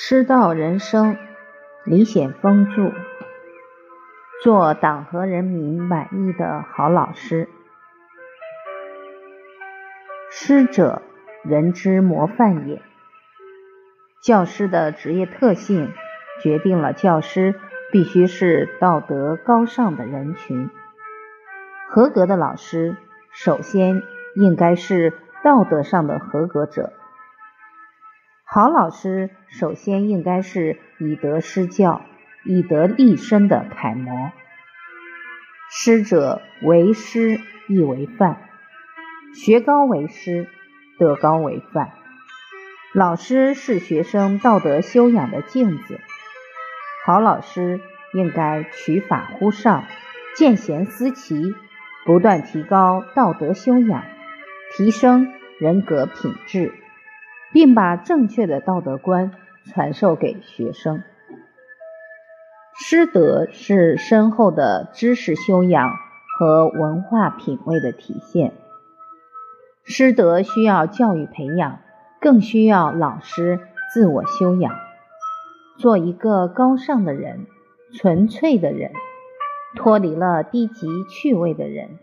师道人生，李显峰著。做党和人民满意的好老师。师者，人之模范也。教师的职业特性，决定了教师必须是道德高尚的人群。合格的老师，首先应该是道德上的合格者。好老师首先应该是以德施教、以德立身的楷模。师者，为师亦为范，学高为师，德高为范。老师是学生道德修养的镜子。好老师应该取法乎上，见贤思齐，不断提高道德修养，提升人格品质。并把正确的道德观传授给学生。师德是深厚的知识修养和文化品味的体现。师德需要教育培养，更需要老师自我修养。做一个高尚的人、纯粹的人、脱离了低级趣味的人，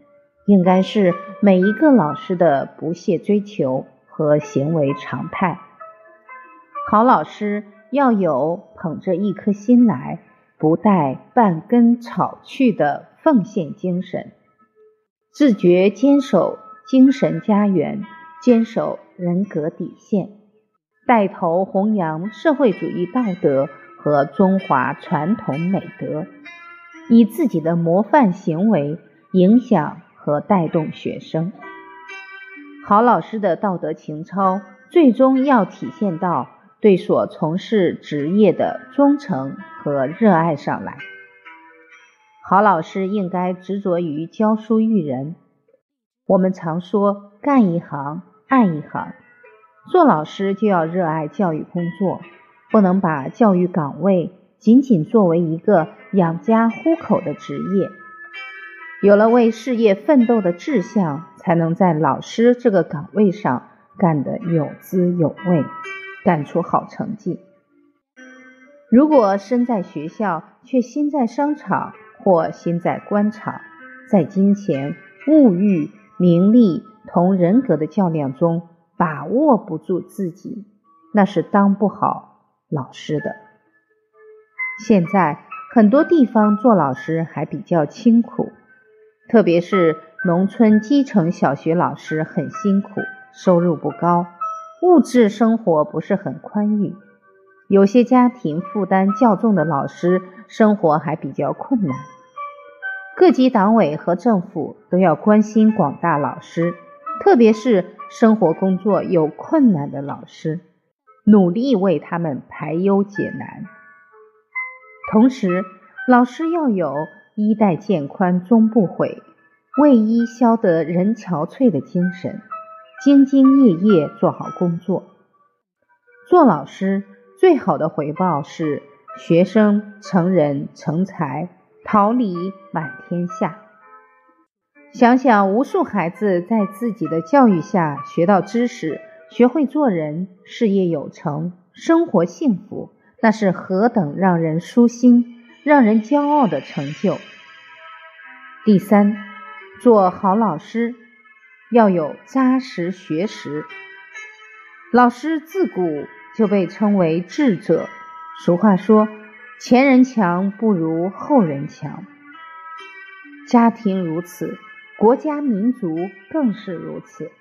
应该是每一个老师的不懈追求。和行为常态，好老师要有捧着一颗心来，不带半根草去的奉献精神，自觉坚守精神家园，坚守人格底线，带头弘扬社会主义道德和中华传统美德，以自己的模范行为影响和带动学生。好老师的道德情操，最终要体现到对所从事职业的忠诚和热爱上来。好老师应该执着于教书育人。我们常说“干一行爱一行”，做老师就要热爱教育工作，不能把教育岗位仅仅作为一个养家糊口的职业。有了为事业奋斗的志向，才能在老师这个岗位上干得有滋有味，干出好成绩。如果身在学校却心在商场或心在官场，在金钱、物欲、名利同人格的较量中把握不住自己，那是当不好老师的。现在很多地方做老师还比较清苦。特别是农村基层小学老师很辛苦，收入不高，物质生活不是很宽裕。有些家庭负担较重的老师生活还比较困难。各级党委和政府都要关心广大老师，特别是生活工作有困难的老师，努力为他们排忧解难。同时，老师要有。衣带渐宽终不悔，为伊消得人憔悴的精神，兢兢业业做好工作。做老师最好的回报是学生成人成才，桃李满天下。想想无数孩子在自己的教育下学到知识，学会做人，事业有成，生活幸福，那是何等让人舒心！让人骄傲的成就。第三，做好老师要有扎实学识。老师自古就被称为智者。俗话说：“前人强不如后人强。”家庭如此，国家民族更是如此。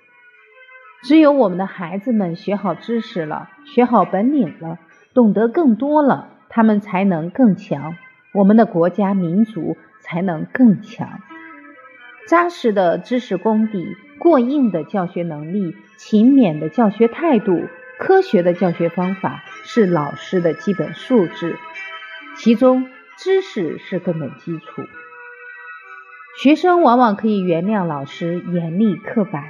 只有我们的孩子们学好知识了，学好本领了，懂得更多了，他们才能更强。我们的国家民族才能更强。扎实的知识功底、过硬的教学能力、勤勉的教学态度、科学的教学方法，是老师的基本素质。其中，知识是根本基础。学生往往可以原谅老师严厉刻板，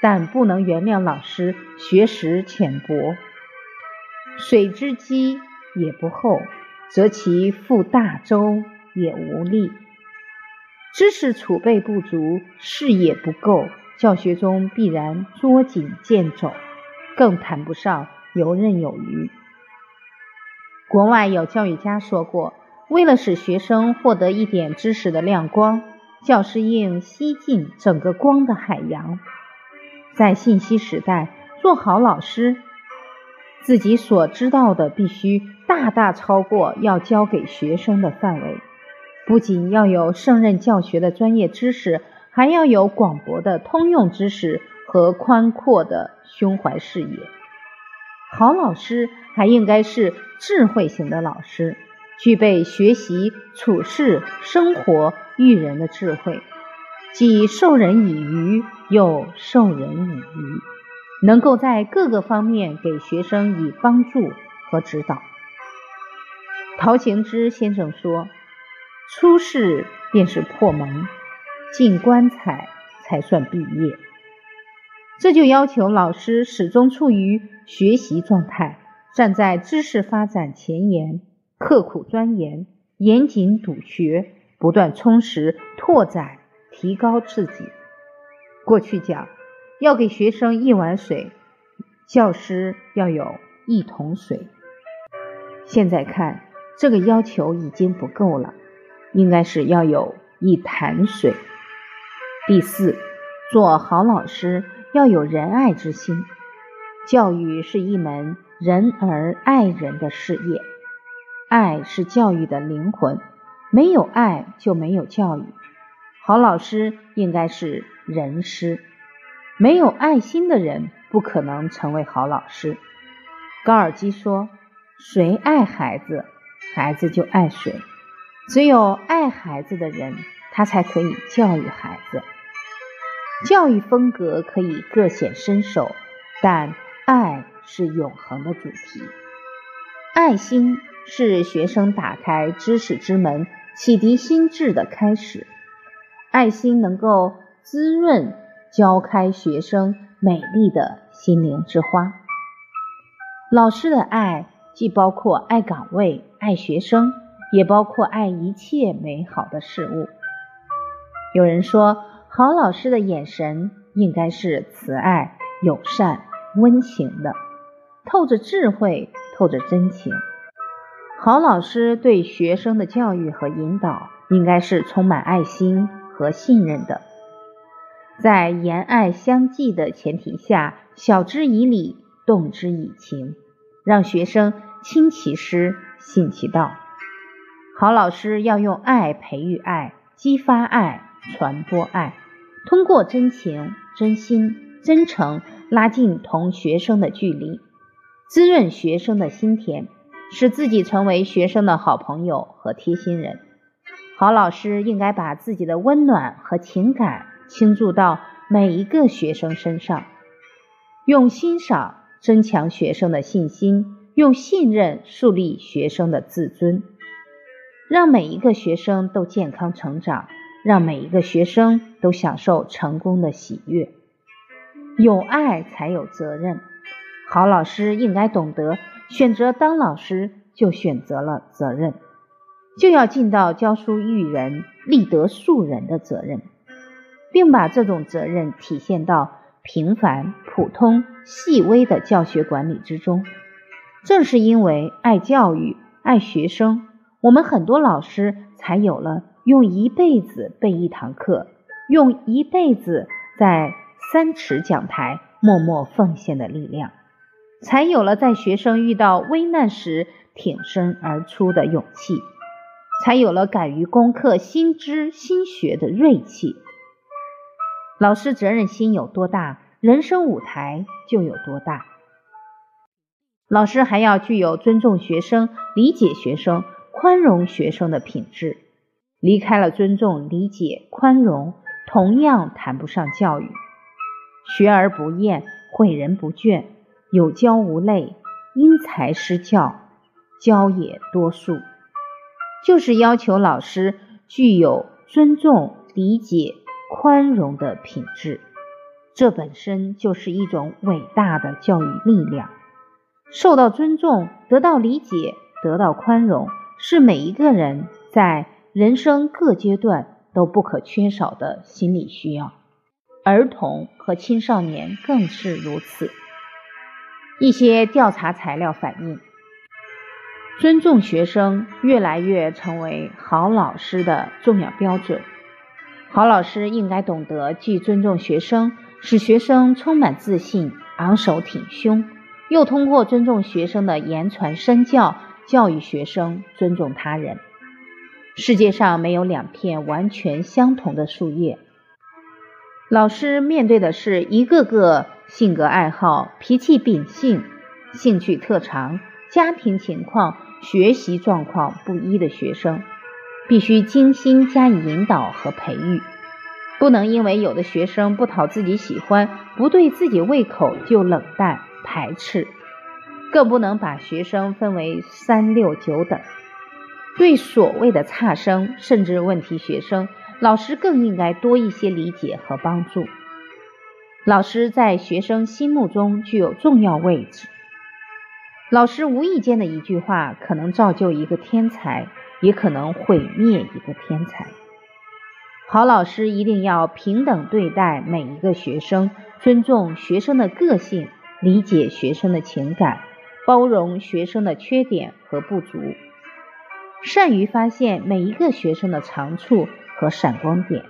但不能原谅老师学识浅薄。水之积也不厚。则其覆大舟也无力。知识储备不足，视野不够，教学中必然捉襟见肘，更谈不上游刃有余。国外有教育家说过，为了使学生获得一点知识的亮光，教师应吸尽整个光的海洋。在信息时代，做好老师，自己所知道的必须大大超过要教给学生的范围。不仅要有胜任教学的专业知识，还要有广博的通用知识和宽阔的胸怀视野。好老师还应该是智慧型的老师，具备学习、处事、生活、育人的智慧，既授人以鱼，又授人以渔，能够在各个方面给学生以帮助和指导。陶行知先生说。出世便是破门，进棺材才算毕业。这就要求老师始终处于学习状态，站在知识发展前沿，刻苦钻研，严谨笃学，不断充实、拓展、提高自己。过去讲要给学生一碗水，教师要有一桶水。现在看这个要求已经不够了。应该是要有一潭水。第四，做好老师要有仁爱之心。教育是一门仁而爱人的事业，爱是教育的灵魂，没有爱就没有教育。好老师应该是仁师，没有爱心的人不可能成为好老师。高尔基说：“谁爱孩子，孩子就爱谁。”只有爱孩子的人，他才可以教育孩子。教育风格可以各显身手，但爱是永恒的主题。爱心是学生打开知识之门、启迪心智的开始。爱心能够滋润、浇开学生美丽的心灵之花。老师的爱既包括爱岗位、爱学生。也包括爱一切美好的事物。有人说，好老师的眼神应该是慈爱、友善、温情的，透着智慧，透着真情。好老师对学生的教育和引导，应该是充满爱心和信任的，在言爱相济的前提下，晓之以理，动之以情，让学生亲其师，信其道。好老师要用爱培育爱，激发爱，传播爱，通过真情、真心、真诚拉近同学生的距离，滋润学生的心田，使自己成为学生的好朋友和贴心人。好老师应该把自己的温暖和情感倾注到每一个学生身上，用欣赏增强学生的信心，用信任树立学生的自尊。让每一个学生都健康成长，让每一个学生都享受成功的喜悦。有爱才有责任，好老师应该懂得选择当老师就选择了责任，就要尽到教书育人、立德树人的责任，并把这种责任体现到平凡、普通、细微的教学管理之中。正是因为爱教育、爱学生。我们很多老师才有了用一辈子背一堂课，用一辈子在三尺讲台默默奉献的力量，才有了在学生遇到危难时挺身而出的勇气，才有了敢于攻克新知新学的锐气。老师责任心有多大，人生舞台就有多大。老师还要具有尊重学生、理解学生。宽容学生的品质，离开了尊重、理解、宽容，同样谈不上教育。学而不厌，诲人不倦，有教无类，因材施教，教也多数。就是要求老师具有尊重、理解、宽容的品质，这本身就是一种伟大的教育力量。受到尊重，得到理解，得到宽容。是每一个人在人生各阶段都不可缺少的心理需要，儿童和青少年更是如此。一些调查材料反映，尊重学生越来越成为好老师的重要标准。好老师应该懂得既尊重学生，使学生充满自信、昂首挺胸，又通过尊重学生的言传身教，教育学生尊重他人。世界上没有两片完全相同的树叶。老师面对的是一个个性格爱好、脾气秉性、兴趣特长、家庭情况、学习状况不一的学生，必须精心加以引导和培育。不能因为有的学生不讨自己喜欢、不对自己胃口就冷淡排斥，更不能把学生分为三六九等。对所谓的差生甚至问题学生，老师更应该多一些理解和帮助。老师在学生心目中具有重要位置。老师无意间的一句话，可能造就一个天才，也可能毁灭一个天才。好老师一定要平等对待每一个学生，尊重学生的个性，理解学生的情感，包容学生的缺点和不足。善于发现每一个学生的长处和闪光点，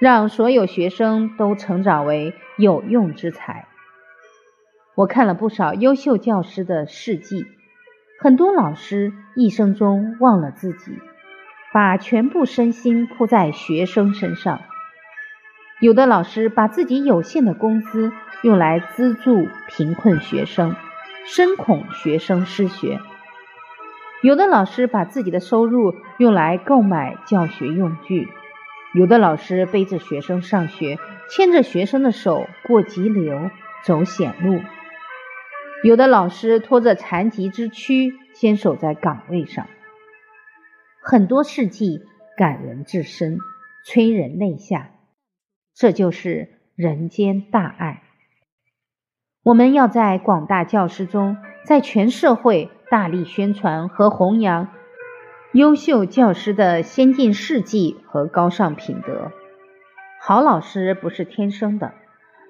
让所有学生都成长为有用之才。我看了不少优秀教师的事迹，很多老师一生中忘了自己，把全部身心扑在学生身上。有的老师把自己有限的工资用来资助贫困学生，深恐学生失学。有的老师把自己的收入用来购买教学用具，有的老师背着学生上学，牵着学生的手过急流、走险路，有的老师拖着残疾之躯坚守在岗位上。很多事迹感人至深，催人泪下，这就是人间大爱。我们要在广大教师中，在全社会。大力宣传和弘扬优秀教师的先进事迹和高尚品德。好老师不是天生的，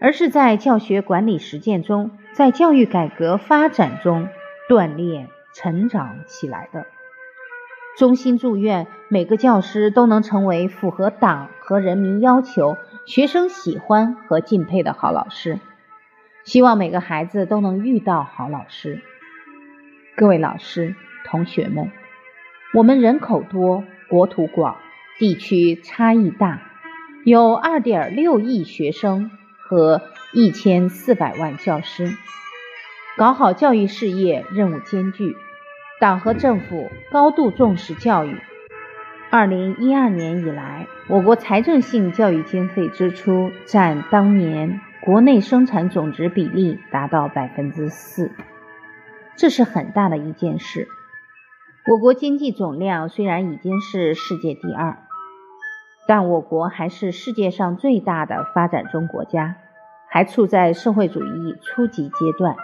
而是在教学管理实践中，在教育改革发展中锻炼成长起来的。衷心祝愿每个教师都能成为符合党和人民要求、学生喜欢和敬佩的好老师。希望每个孩子都能遇到好老师。各位老师、同学们，我们人口多，国土广，地区差异大，有二点六亿学生和一千四百万教师，搞好教育事业任务艰巨。党和政府高度重视教育。二零一二年以来，我国财政性教育经费支出占当年国内生产总值比例达到百分之四。这是很大的一件事。我国经济总量虽然已经是世界第二，但我国还是世界上最大的发展中国家，还处在社会主义初级阶段，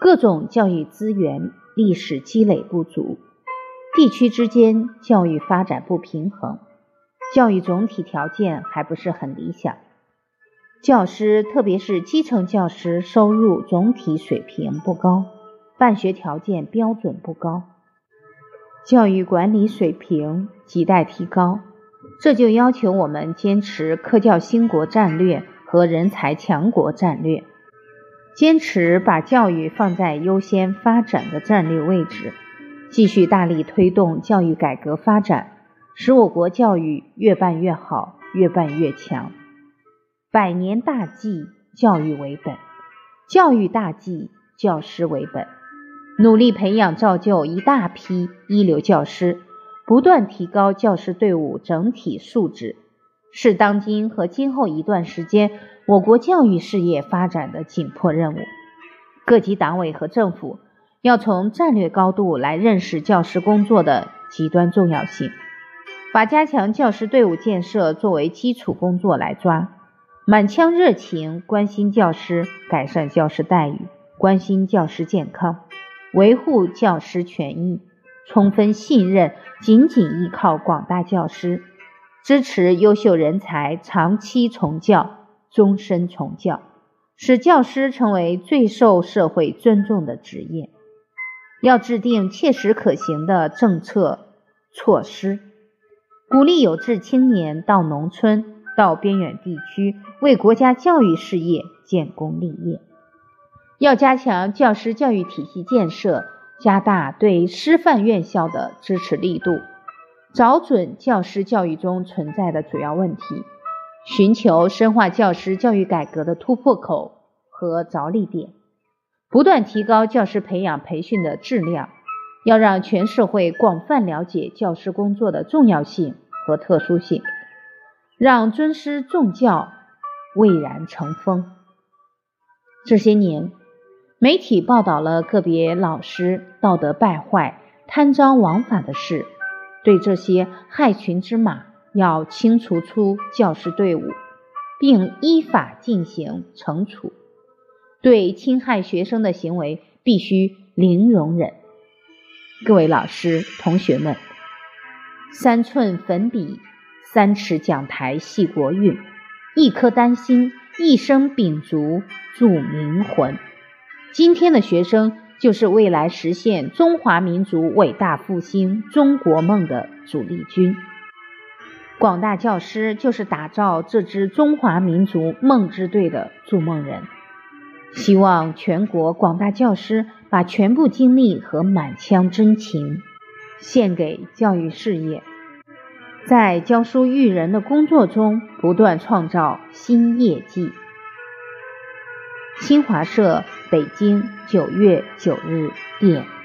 各种教育资源、历史积累不足，地区之间教育发展不平衡，教育总体条件还不是很理想，教师特别是基层教师收入总体水平不高。办学条件标准不高，教育管理水平亟待提高。这就要求我们坚持科教兴国战略和人才强国战略，坚持把教育放在优先发展的战略位置，继续大力推动教育改革发展，使我国教育越办越好，越办越强。百年大计，教育为本；教育大计，教师为本。努力培养造就一大批一流教师，不断提高教师队伍整体素质，是当今和今后一段时间我国教育事业发展的紧迫任务。各级党委和政府要从战略高度来认识教师工作的极端重要性，把加强教师队伍建设作为基础工作来抓，满腔热情关心教师，改善教师待遇，关心教师健康。维护教师权益，充分信任，紧紧依靠广大教师，支持优秀人才长期从教、终身从教，使教师成为最受社会尊重的职业。要制定切实可行的政策措施，鼓励有志青年到农村、到边远地区为国家教育事业建功立业。要加强教师教育体系建设，加大对师范院校的支持力度，找准教师教育中存在的主要问题，寻求深化教师教育改革的突破口和着力点，不断提高教师培养培训的质量。要让全社会广泛了解教师工作的重要性和特殊性，让尊师重教蔚然成风。这些年，媒体报道了个别老师道德败坏、贪赃枉法的事，对这些害群之马要清除出教师队伍，并依法进行惩处。对侵害学生的行为必须零容忍。各位老师、同学们，三寸粉笔，三尺讲台系国运，一颗丹心，一生秉烛铸明魂。今天的学生就是未来实现中华民族伟大复兴中国梦的主力军，广大教师就是打造这支中华民族梦之队的筑梦人。希望全国广大教师把全部精力和满腔真情献给教育事业，在教书育人的工作中不断创造新业绩。新华社北京九月九日电。